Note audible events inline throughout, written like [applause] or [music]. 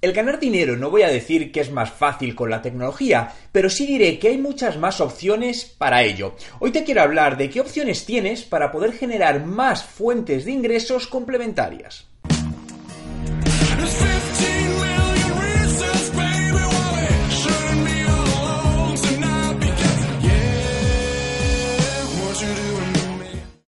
El ganar dinero no voy a decir que es más fácil con la tecnología, pero sí diré que hay muchas más opciones para ello. Hoy te quiero hablar de qué opciones tienes para poder generar más fuentes de ingresos complementarias.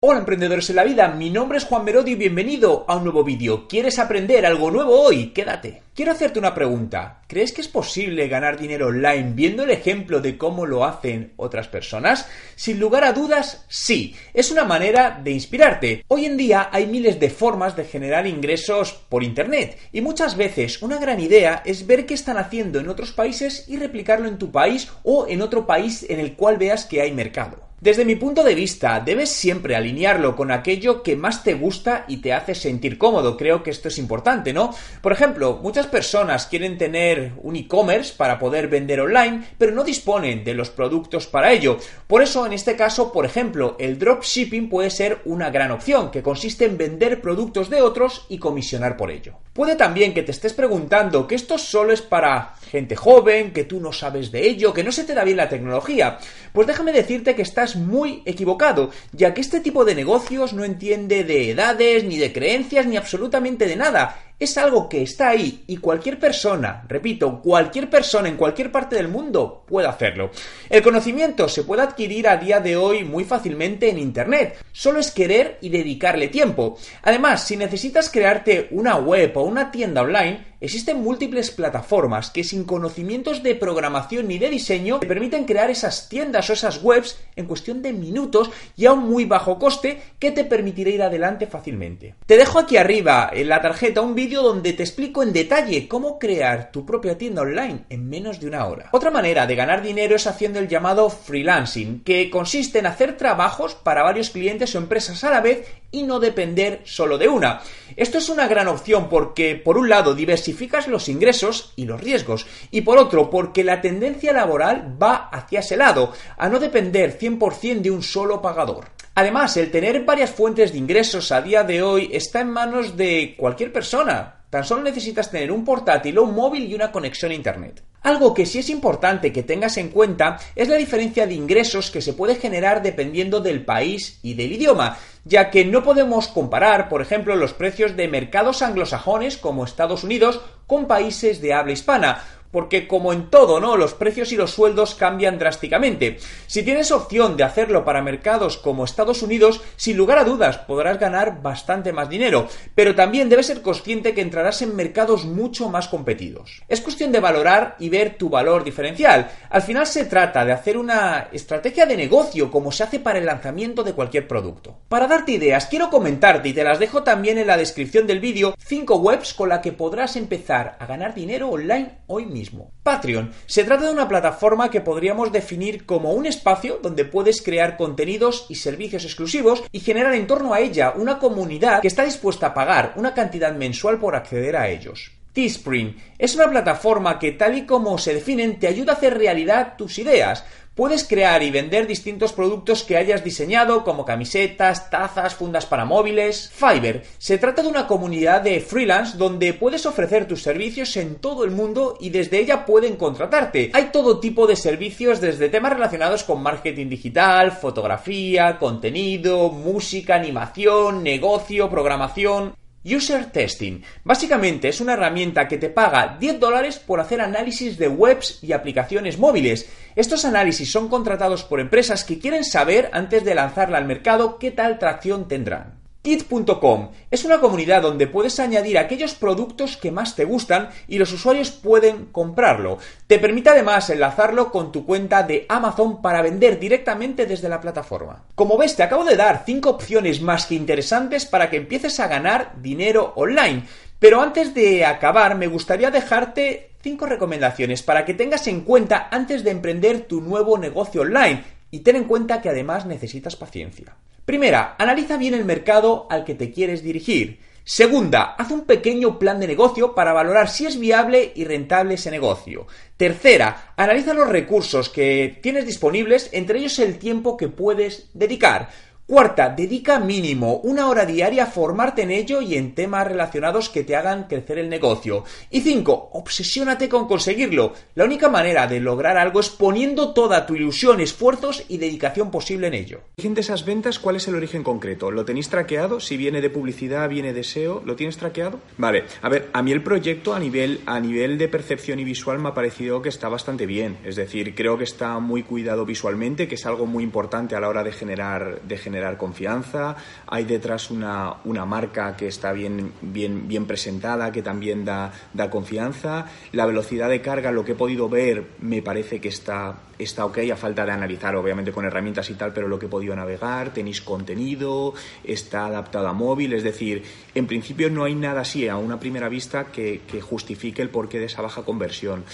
Hola emprendedores en la vida, mi nombre es Juan Merodi y bienvenido a un nuevo vídeo. ¿Quieres aprender algo nuevo hoy? Quédate. Quiero hacerte una pregunta. ¿Crees que es posible ganar dinero online viendo el ejemplo de cómo lo hacen otras personas? Sin lugar a dudas, sí. Es una manera de inspirarte. Hoy en día hay miles de formas de generar ingresos por Internet y muchas veces una gran idea es ver qué están haciendo en otros países y replicarlo en tu país o en otro país en el cual veas que hay mercado. Desde mi punto de vista, debes siempre alinearlo con aquello que más te gusta y te hace sentir cómodo. Creo que esto es importante, ¿no? Por ejemplo, muchas personas quieren tener un e-commerce para poder vender online, pero no disponen de los productos para ello. Por eso, en este caso, por ejemplo, el dropshipping puede ser una gran opción, que consiste en vender productos de otros y comisionar por ello. Puede también que te estés preguntando que esto solo es para gente joven, que tú no sabes de ello, que no se te da bien la tecnología. Pues déjame decirte que estás muy equivocado, ya que este tipo de negocios no entiende de edades, ni de creencias, ni absolutamente de nada es algo que está ahí y cualquier persona, repito, cualquier persona en cualquier parte del mundo puede hacerlo. El conocimiento se puede adquirir a día de hoy muy fácilmente en Internet, solo es querer y dedicarle tiempo. Además, si necesitas crearte una web o una tienda online, existen múltiples plataformas que sin conocimientos de programación ni de diseño te permiten crear esas tiendas o esas webs en cuestión de minutos y a un muy bajo coste que te permitirá ir adelante fácilmente. Te dejo aquí arriba en la tarjeta un vídeo donde te explico en detalle cómo crear tu propia tienda online en menos de una hora. Otra manera de ganar dinero es haciendo el llamado freelancing, que consiste en hacer trabajos para varios clientes o empresas a la vez y no depender solo de una. Esto es una gran opción porque, por un lado, diversificas los ingresos y los riesgos, y por otro, porque la tendencia laboral va hacia ese lado, a no depender 100% de un solo pagador. Además, el tener varias fuentes de ingresos a día de hoy está en manos de cualquier persona. Tan solo necesitas tener un portátil o un móvil y una conexión a Internet. Algo que sí es importante que tengas en cuenta es la diferencia de ingresos que se puede generar dependiendo del país y del idioma, ya que no podemos comparar, por ejemplo, los precios de mercados anglosajones como Estados Unidos con países de habla hispana, porque como en todo, ¿no? Los precios y los sueldos cambian drásticamente. Si tienes opción de hacerlo para mercados como Estados Unidos, sin lugar a dudas podrás ganar bastante más dinero, pero también debes ser consciente que entrarás en mercados mucho más competidos. Es cuestión de valorar y ver tu valor diferencial. Al final se trata de hacer una estrategia de negocio como se hace para el lanzamiento de cualquier producto. Para darte ideas, quiero comentarte y te las dejo también en la descripción del vídeo 5 webs con la que podrás empezar a ganar dinero online hoy mismo. Patreon se trata de una plataforma que podríamos definir como un espacio donde puedes crear contenidos y servicios exclusivos y generar en torno a ella una comunidad que está dispuesta a pagar una cantidad mensual por acceder a ellos. Teespring es una plataforma que tal y como se definen te ayuda a hacer realidad tus ideas. Puedes crear y vender distintos productos que hayas diseñado, como camisetas, tazas, fundas para móviles. Fiverr se trata de una comunidad de freelance donde puedes ofrecer tus servicios en todo el mundo y desde ella pueden contratarte. Hay todo tipo de servicios desde temas relacionados con marketing digital, fotografía, contenido, música, animación, negocio, programación. User Testing. Básicamente es una herramienta que te paga 10 dólares por hacer análisis de webs y aplicaciones móviles. Estos análisis son contratados por empresas que quieren saber antes de lanzarla al mercado qué tal tracción tendrán. Kit.com es una comunidad donde puedes añadir aquellos productos que más te gustan y los usuarios pueden comprarlo. Te permite además enlazarlo con tu cuenta de Amazon para vender directamente desde la plataforma. Como ves, te acabo de dar 5 opciones más que interesantes para que empieces a ganar dinero online. Pero antes de acabar, me gustaría dejarte cinco recomendaciones para que tengas en cuenta antes de emprender tu nuevo negocio online y ten en cuenta que además necesitas paciencia. Primera, analiza bien el mercado al que te quieres dirigir. Segunda, haz un pequeño plan de negocio para valorar si es viable y rentable ese negocio. Tercera, analiza los recursos que tienes disponibles, entre ellos el tiempo que puedes dedicar. Cuarta, dedica mínimo una hora diaria a formarte en ello y en temas relacionados que te hagan crecer el negocio. Y cinco, obsesiónate con conseguirlo. La única manera de lograr algo es poniendo toda tu ilusión, esfuerzos y dedicación posible en ello. origen de esas ventas, ¿cuál es el origen concreto? ¿Lo tenéis traqueado? Si viene de publicidad, viene de SEO, ¿lo tienes traqueado? Vale, a ver, a mí el proyecto a nivel, a nivel de percepción y visual me ha parecido que está bastante bien. Es decir, creo que está muy cuidado visualmente, que es algo muy importante a la hora de generar, de generar generar confianza, hay detrás una, una marca que está bien, bien, bien presentada, que también da, da confianza, la velocidad de carga, lo que he podido ver, me parece que está, está ok, a falta de analizar, obviamente con herramientas y tal, pero lo que he podido navegar, tenéis contenido, está adaptado a móvil, es decir, en principio no hay nada así a una primera vista que, que justifique el porqué de esa baja conversión.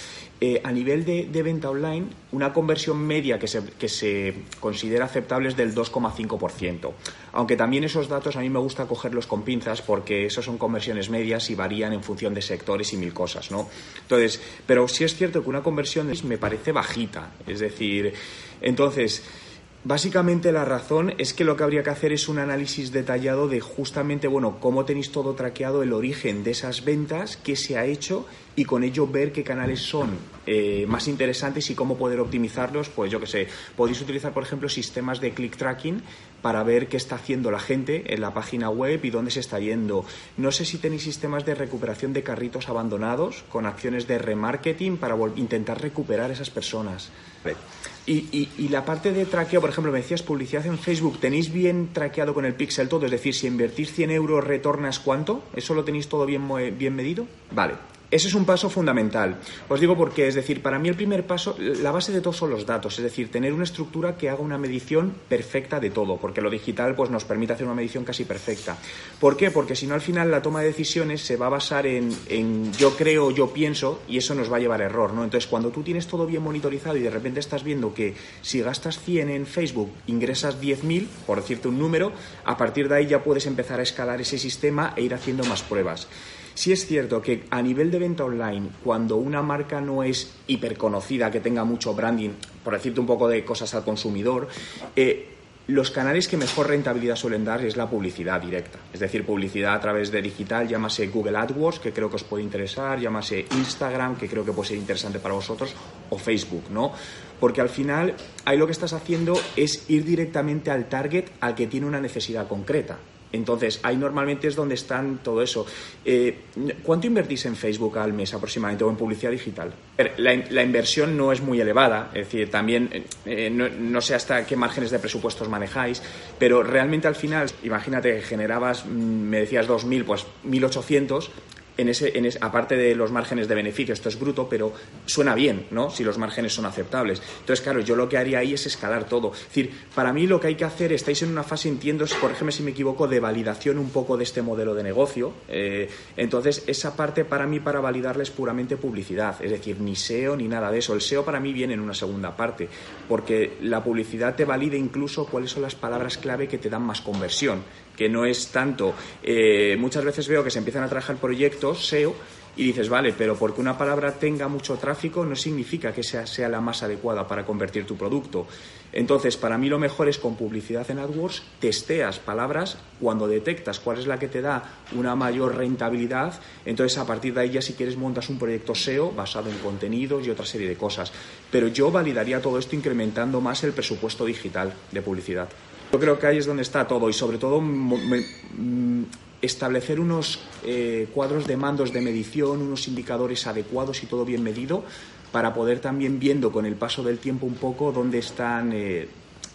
Eh, a nivel de, de, venta online, una conversión media que se, que se considera aceptable es del 2,5%. Aunque también esos datos a mí me gusta cogerlos con pinzas porque esos son conversiones medias y varían en función de sectores y mil cosas, ¿no? Entonces, pero sí es cierto que una conversión me parece bajita. Es decir, entonces Básicamente la razón es que lo que habría que hacer es un análisis detallado de justamente, bueno, cómo tenéis todo traqueado, el origen de esas ventas, qué se ha hecho y con ello ver qué canales son eh, más interesantes y cómo poder optimizarlos. Pues yo que sé, podéis utilizar, por ejemplo, sistemas de click tracking para ver qué está haciendo la gente en la página web y dónde se está yendo. No sé si tenéis sistemas de recuperación de carritos abandonados con acciones de remarketing para intentar recuperar esas personas. Y, y, la parte de traqueo, por ejemplo, me decías publicidad en Facebook, ¿tenéis bien traqueado con el pixel todo? Es decir, si invertís 100 euros, retornas cuánto? ¿Eso lo tenéis todo bien, bien medido? Vale. Ese es un paso fundamental. Os digo porque, es decir, para mí el primer paso, la base de todo son los datos, es decir, tener una estructura que haga una medición perfecta de todo, porque lo digital pues, nos permite hacer una medición casi perfecta. ¿Por qué? Porque si no, al final la toma de decisiones se va a basar en, yo creo, yo pienso, y eso nos va a llevar a error, ¿no? Entonces, cuando tú tienes todo bien monitorizado y de repente estás viendo que si gastas 100 en Facebook, ingresas 10.000, por decirte un número, a partir de ahí ya puedes empezar a escalar ese sistema e ir haciendo más pruebas. Sí es cierto que a nivel de venta online, cuando una marca no es hiperconocida, que tenga mucho branding, por decirte un poco de cosas al consumidor, eh, los canales que mejor rentabilidad suelen dar es la publicidad directa, es decir, publicidad a través de digital, llámase Google AdWords, que creo que os puede interesar, llámase Instagram, que creo que puede ser interesante para vosotros, o Facebook, ¿no? Porque al final ahí lo que estás haciendo es ir directamente al target al que tiene una necesidad concreta. Entonces, ahí normalmente es donde están todo eso. Eh, ¿Cuánto invertís en Facebook al mes aproximadamente o en publicidad digital? La, la inversión no es muy elevada, es decir, también eh, no, no, sé hasta qué márgenes de presupuestos manejáis, pero realmente al final, imagínate que generabas, mm, me decías 2.000, pues 1.800, en ese, en ese, aparte de los márgenes de beneficio, esto es bruto, pero suena bien, ¿no? Si los márgenes son aceptables. Entonces, claro, yo lo que haría ahí es escalar todo. Es decir, para mí lo que hay que hacer, estáis en una fase, entiendo, corrígeme si me equivoco, de validación un poco de este modelo de negocio. Eh, entonces, esa parte para mí, para validarla, es puramente publicidad. Es decir, ni SEO ni nada de eso. El SEO para mí viene en una segunda parte, porque la publicidad te valida incluso cuáles son las palabras clave que te dan más conversión que no es tanto. Eh, muchas veces veo que se empiezan a trabajar proyectos SEO y dices, vale, pero porque una palabra tenga mucho tráfico no significa que sea, sea la más adecuada para convertir tu producto. Entonces, para mí lo mejor es con publicidad en AdWords, testeas palabras cuando detectas cuál es la que te da una mayor rentabilidad. Entonces, a partir de ahí ya si quieres montas un proyecto SEO basado en contenidos y otra serie de cosas. Pero yo validaría todo esto incrementando más el presupuesto digital de publicidad. Yo creo que ahí es donde está todo y sobre todo mm, establecer unos eh, cuadros de mandos de medición, unos indicadores adecuados y todo bien medido para poder también viendo con el paso del tiempo un poco dónde están, eh,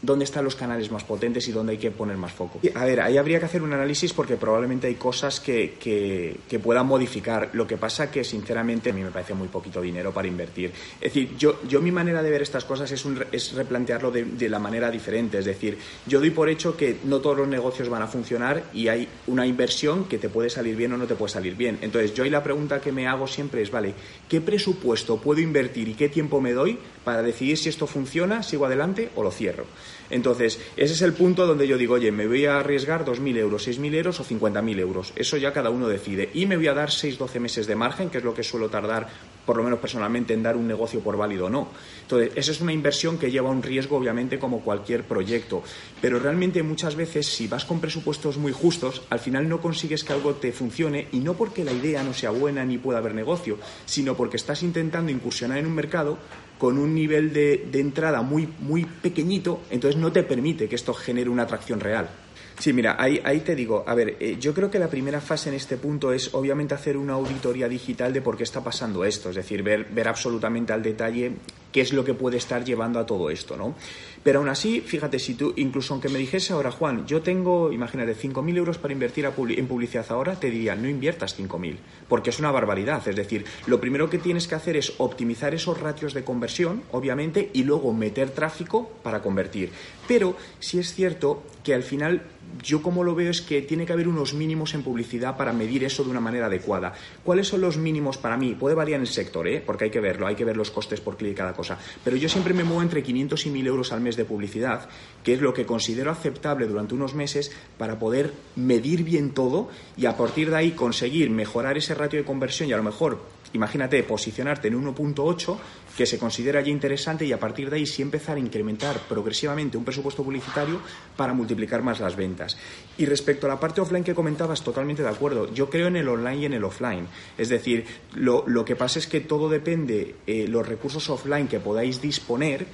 dónde están los canales más potentes y dónde hay que poner más foco. A ver, ahí habría que hacer un análisis porque probablemente hay cosas que, que, puedan modificar. Lo que pasa que, sinceramente, a mí me parece muy poquito dinero para invertir. Es decir, yo, yo mi manera de ver estas cosas es, un, es replantearlo de, de la manera diferente. Es decir, yo doy por hecho que no todos los negocios van a funcionar y hay una inversión que te puede salir bien o no te puede salir bien. Entonces, yo ahí la pregunta que me hago siempre es, vale, ¿qué presupuesto puedo invertir y qué tiempo me doy para decidir si esto funciona, sigo adelante o lo cierro? Entonces, ese es el punto donde yo digo, oye, me voy a arriesgar 2.000 euros, 6.000 euros o 50.000 euros. Eso ya cada uno decide. Y me voy a dar 6-12 meses de margen, que es lo que suelo tardar, por lo menos personalmente, en dar un negocio por válido o no. Entonces, esa es una inversión que lleva un riesgo, obviamente, como cualquier proyecto. Pero realmente muchas veces, si vas con presupuestos muy justos, al final no consigues que algo te funcione y no porque la idea no sea buena ni pueda haber negocio, sino porque estás intentando incursionar en un mercado con un nivel de, de entrada muy, muy pequeñito, entonces no te permite que esto genere una atracción real. Sí, mira, ahí, ahí te digo, a ver, eh, yo creo que la primera fase en este punto es obviamente hacer una auditoría digital de por qué está pasando esto, es decir, ver, ver absolutamente al detalle qué es lo que puede estar llevando a todo esto, ¿no? Pero aún así, fíjate, si tú, incluso aunque me dijese ahora, Juan, yo tengo, imagínate, 5.000 euros para invertir en publicidad ahora, te diría, no inviertas 5.000, porque es una barbaridad. Es decir, lo primero que tienes que hacer es optimizar esos ratios de conversión, obviamente, y luego meter tráfico para convertir. Pero sí es cierto que al final yo como lo veo es que tiene que haber unos mínimos en publicidad para medir eso de una manera adecuada. ¿Cuáles son los mínimos para mí? Puede variar en el sector, ¿eh? porque hay que verlo, hay que ver los costes por clic y cada cosa. Pero yo siempre me muevo entre 500 y 1.000 euros al mes de publicidad, que es lo que considero aceptable durante unos meses para poder medir bien todo y a partir de ahí conseguir mejorar ese ratio de conversión y a lo mejor imagínate, posicionarte en 1.8 que se considera ya interesante y a partir de ahí sí empezar a incrementar progresivamente un presupuesto publicitario para multiplicar más las ventas. Y respecto a la parte offline que comentabas, totalmente de acuerdo. Yo creo en el online y en el offline. Es decir, lo, que pasa es que todo depende eh, los recursos offline que podáis disponer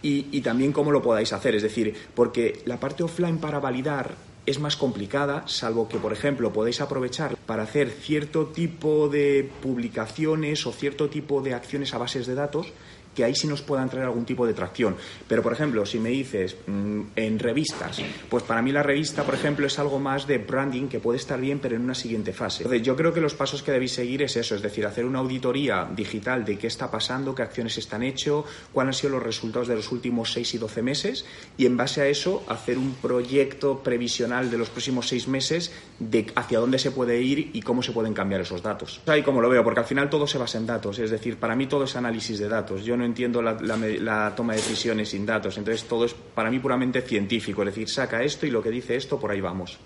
y, y también cómo lo podáis hacer. Es decir, porque la parte offline para validar es más complicada, salvo que, por ejemplo, podéis aprovechar para hacer cierto tipo de publicaciones o cierto tipo de acciones a bases de datos que ahí sí nos puedan traer algún tipo de tracción. Pero, por ejemplo, si me dices mm, en revistas, pues para mí la revista, por ejemplo, es algo más de branding que puede estar bien, pero en una siguiente fase. Entonces, yo creo que los pasos que debéis seguir es eso, es decir, hacer una auditoría digital de qué está pasando, qué acciones están hechas, cuáles han sido los resultados de los últimos 6 y 12 meses, y en base a eso hacer un proyecto previsional de los próximos seis meses de hacia dónde se puede ir y cómo se pueden cambiar esos datos. Ahí como lo veo, porque al final todo se basa en datos, es decir, para mí todo es análisis de datos. Yo no entiendo la, toma de decisiones sin datos. Entonces todo es para mí puramente científico, es decir, saca esto y lo que dice esto, por ahí vamos.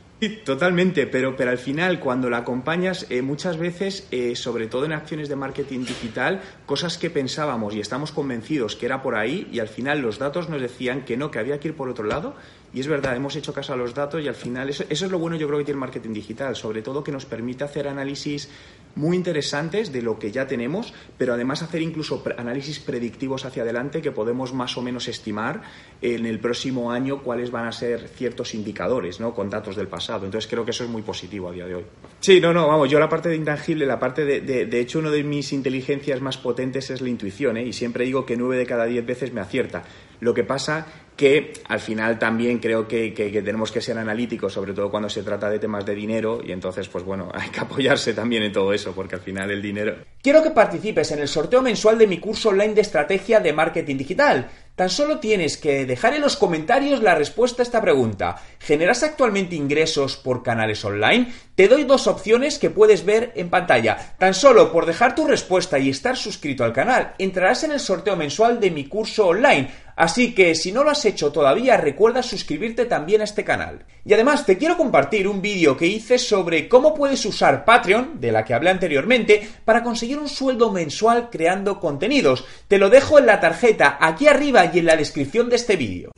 Totalmente, pero, pero al final cuando la acompañas eh, muchas veces, eh, sobre todo en acciones de marketing digital, cosas que pensábamos y estamos convencidos que era por ahí y al final los datos nos decían que no, que había que ir por otro lado y es verdad, hemos hecho caso a los datos y al final eso, eso es lo bueno yo creo que tiene el marketing digital, sobre todo que nos permite hacer análisis muy interesantes de lo que ya tenemos, pero además hacer incluso análisis predictivos hacia adelante que podemos más o menos estimar en el próximo año cuáles van a ser ciertos indicadores, ¿no? Con datos del pasado. Entonces creo que eso es muy positivo a día de hoy. Sí, no, no, vamos, yo la parte de intangible, la parte de, de, hecho, una de mis inteligencias más potentes es la intuición, ¿eh? Y siempre digo que nueve de cada diez veces me acierta. Lo que pasa que al final también creo que, tenemos que ser analíticos, sobre todo cuando se trata de temas de dinero, y entonces, pues bueno, [laughs] hay que apoyarse también en todo eso, porque al final el dinero... Quiero que participes en el sorteo mensual de mi curso online de estrategia de marketing digital. Tan solo tienes que dejar en los comentarios la respuesta a esta pregunta. ¿Generas actualmente ingresos por canales online? Te doy dos opciones que puedes ver en pantalla. Tan solo por dejar tu respuesta y estar suscrito al canal, entrarás en el sorteo mensual de mi curso online. Así que si no lo has hecho todavía, recuerda suscribirte también a este canal. Y además te quiero compartir un vídeo que hice sobre cómo puedes usar Patreon, de la que hablé anteriormente, para conseguir un sueldo mensual creando contenidos. Te lo dejo en la tarjeta aquí arriba y en la descripción de este vídeo.